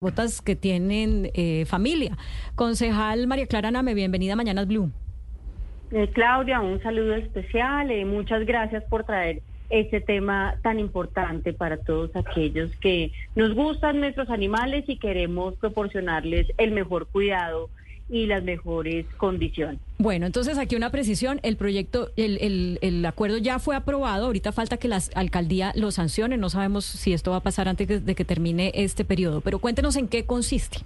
botas que tienen eh, familia. Concejal María Clara Name, bienvenida a Blue. Eh, Claudia, un saludo especial. y muchas gracias por traer este tema tan importante para todos aquellos que nos gustan nuestros animales y queremos proporcionarles el mejor cuidado y las mejores condiciones. Bueno, entonces aquí una precisión, el proyecto, el, el, el, acuerdo ya fue aprobado, ahorita falta que la alcaldía lo sancione, no sabemos si esto va a pasar antes de que termine este periodo, pero cuéntenos en qué consiste.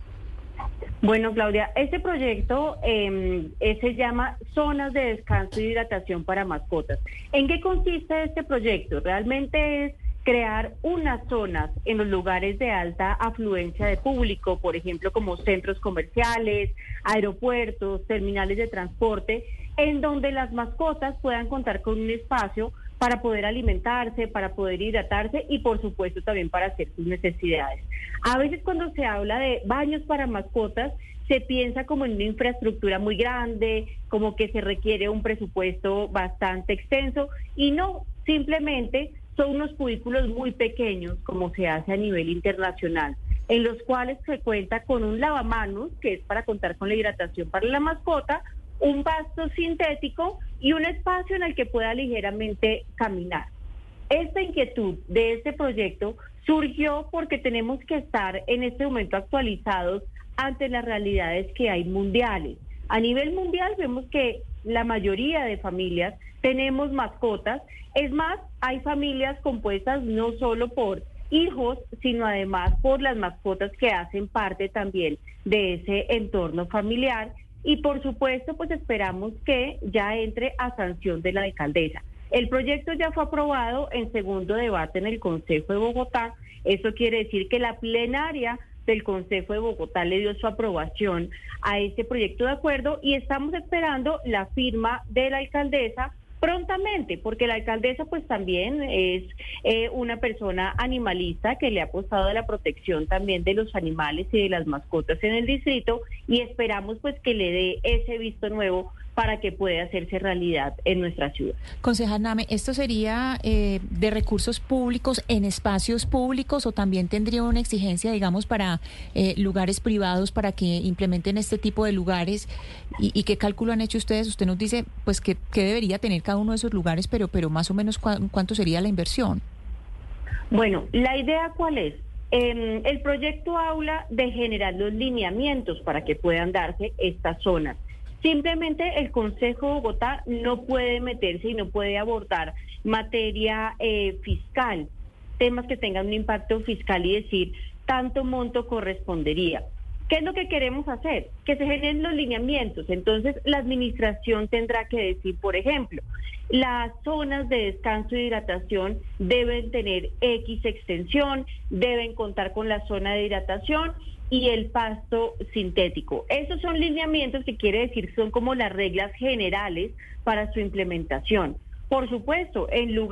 Bueno, Claudia, este proyecto eh, se llama Zonas de Descanso y Hidratación para Mascotas. ¿En qué consiste este proyecto? Realmente es crear unas zonas en los lugares de alta afluencia de público, por ejemplo, como centros comerciales, aeropuertos, terminales de transporte, en donde las mascotas puedan contar con un espacio para poder alimentarse, para poder hidratarse y por supuesto también para hacer sus necesidades. A veces cuando se habla de baños para mascotas, se piensa como en una infraestructura muy grande, como que se requiere un presupuesto bastante extenso y no, simplemente son unos cubículos muy pequeños, como se hace a nivel internacional, en los cuales se cuenta con un lavamanos, que es para contar con la hidratación para la mascota, un pasto sintético y un espacio en el que pueda ligeramente caminar. Esta inquietud de este proyecto surgió porque tenemos que estar en este momento actualizados ante las realidades que hay mundiales. A nivel mundial vemos que la mayoría de familias tenemos mascotas. Es más, hay familias compuestas no solo por hijos, sino además por las mascotas que hacen parte también de ese entorno familiar. Y por supuesto, pues esperamos que ya entre a sanción de la alcaldesa. El proyecto ya fue aprobado en segundo debate en el Consejo de Bogotá. Eso quiere decir que la plenaria del Consejo de Bogotá le dio su aprobación a este proyecto de acuerdo y estamos esperando la firma de la alcaldesa prontamente, porque la alcaldesa pues también es eh, una persona animalista que le ha apostado a la protección también de los animales y de las mascotas en el distrito y esperamos pues que le dé ese visto nuevo para que pueda hacerse realidad en nuestra ciudad. Concejal Name, ¿esto sería eh, de recursos públicos en espacios públicos o también tendría una exigencia, digamos, para eh, lugares privados para que implementen este tipo de lugares? ¿Y, qué cálculo han hecho ustedes? Usted nos dice, pues, que, debería tener cada uno de esos lugares, pero, pero más o menos cuánto sería la inversión. Bueno, la idea cuál es? Em, el proyecto habla de generar los lineamientos para que puedan darse estas zonas. Simplemente el Consejo de Bogotá no puede meterse y no puede abordar materia eh, fiscal, temas que tengan un impacto fiscal y decir tanto monto correspondería. ¿Qué es lo que queremos hacer? Que se generen los lineamientos. Entonces, la administración tendrá que decir, por ejemplo, las zonas de descanso y hidratación deben tener X extensión, deben contar con la zona de hidratación y el pasto sintético. Esos son lineamientos que quiere decir son como las reglas generales para su implementación. Por supuesto, en lugar.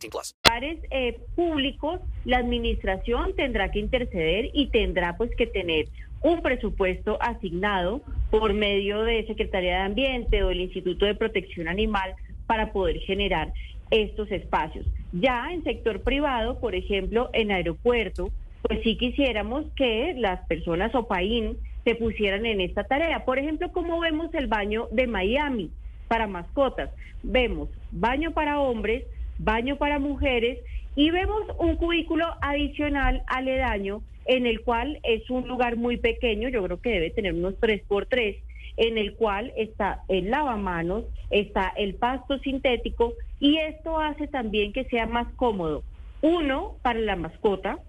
Eh, públicos, la administración tendrá que interceder y tendrá pues que tener un presupuesto asignado por medio de Secretaría de Ambiente o el Instituto de Protección Animal para poder generar estos espacios. Ya en sector privado, por ejemplo, en aeropuerto, pues sí quisiéramos que las personas o paín se pusieran en esta tarea. Por ejemplo, como vemos el baño de Miami para mascotas. Vemos baño para hombres, baño para mujeres y vemos un cubículo adicional aledaño en el cual es un lugar muy pequeño, yo creo que debe tener unos 3 por 3 en el cual está el lavamanos, está el pasto sintético y esto hace también que sea más cómodo. Uno, para la mascota,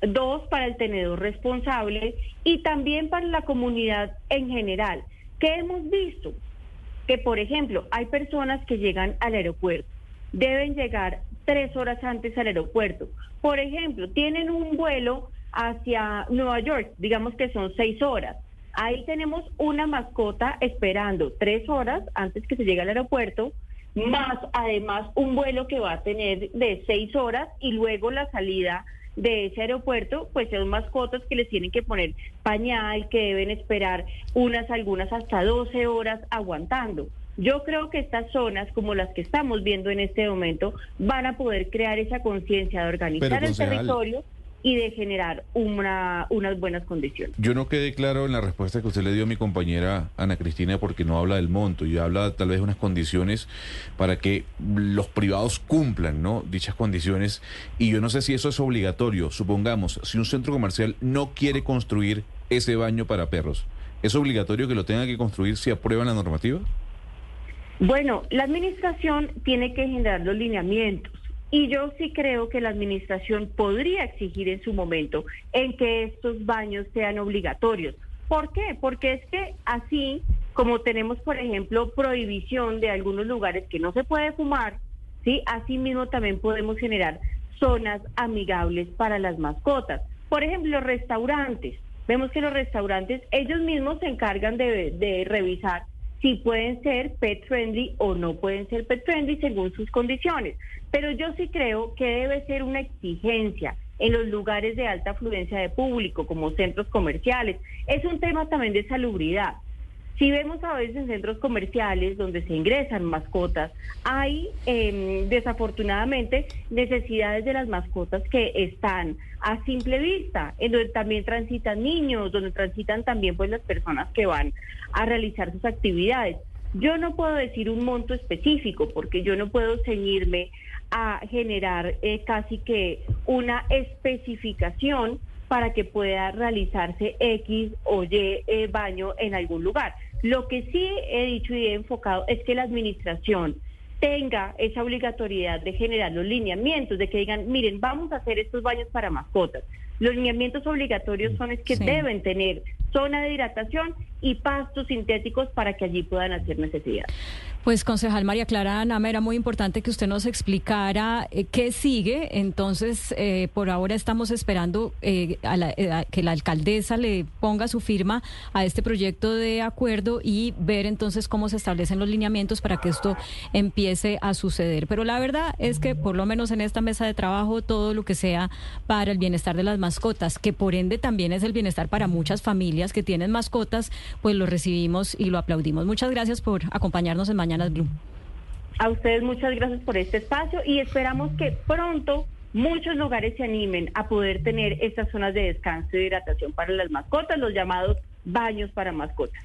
dos, para el tenedor responsable y también para la comunidad en general. ¿Qué hemos visto? que, por ejemplo, hay personas que llegan al aeropuerto, deben llegar tres horas antes al aeropuerto. Por ejemplo, tienen un vuelo hacia Nueva York, digamos que son seis horas. Ahí tenemos una mascota esperando tres horas antes que se llegue al aeropuerto, más además un vuelo que va a tener de seis horas y luego la salida de ese aeropuerto, pues son mascotas que les tienen que poner pañal, que deben esperar unas, algunas hasta 12 horas aguantando. Yo creo que estas zonas, como las que estamos viendo en este momento, van a poder crear esa conciencia de organizar el territorio y de generar una, unas buenas condiciones. Yo no quedé claro en la respuesta que usted le dio a mi compañera Ana Cristina porque no habla del monto y habla tal vez de unas condiciones para que los privados cumplan ¿no? dichas condiciones y yo no sé si eso es obligatorio. Supongamos, si un centro comercial no quiere construir ese baño para perros, ¿es obligatorio que lo tenga que construir si aprueban la normativa? Bueno, la administración tiene que generar los lineamientos y yo sí creo que la administración podría exigir en su momento en que estos baños sean obligatorios. ¿Por qué? Porque es que así como tenemos, por ejemplo, prohibición de algunos lugares que no se puede fumar, ¿sí? Así mismo también podemos generar zonas amigables para las mascotas. Por ejemplo, restaurantes. Vemos que los restaurantes, ellos mismos se encargan de, de revisar si pueden ser pet friendly o no pueden ser pet friendly según sus condiciones. Pero yo sí creo que debe ser una exigencia en los lugares de alta afluencia de público, como centros comerciales. Es un tema también de salubridad. Si vemos a veces en centros comerciales donde se ingresan mascotas, hay em, desafortunadamente necesidades de las mascotas que están a simple vista, en donde también transitan niños, donde transitan también pues las personas que van a realizar sus actividades. Yo no puedo decir un monto específico porque yo no puedo ceñirme a generar eh, casi que una especificación para que pueda realizarse X o Y eh, baño en algún lugar. Lo que sí he dicho y he enfocado es que la administración tenga esa obligatoriedad de generar los lineamientos, de que digan, miren, vamos a hacer estos baños para mascotas. Los lineamientos obligatorios son es que deben tener zona de hidratación y pastos sintéticos para que allí puedan hacer necesidad. Pues concejal María Clara Nama, era muy importante que usted nos explicara eh, qué sigue. Entonces, eh, por ahora estamos esperando eh, a que la alcaldesa le ponga su firma a este proyecto de acuerdo y ver entonces cómo se establecen los lineamientos para que esto empiece a suceder. Pero la verdad es que por lo menos en esta mesa de trabajo todo lo que sea para el bienestar de las mascotas, que por ende también es el bienestar para muchas familias que tienen mascotas, pues lo recibimos y lo aplaudimos. Muchas gracias por acompañarnos en Mañanas Blue. A ustedes muchas gracias por este espacio y esperamos que pronto muchos lugares se animen a poder tener estas zonas de descanso y hidratación para las mascotas, los llamados baños para mascotas.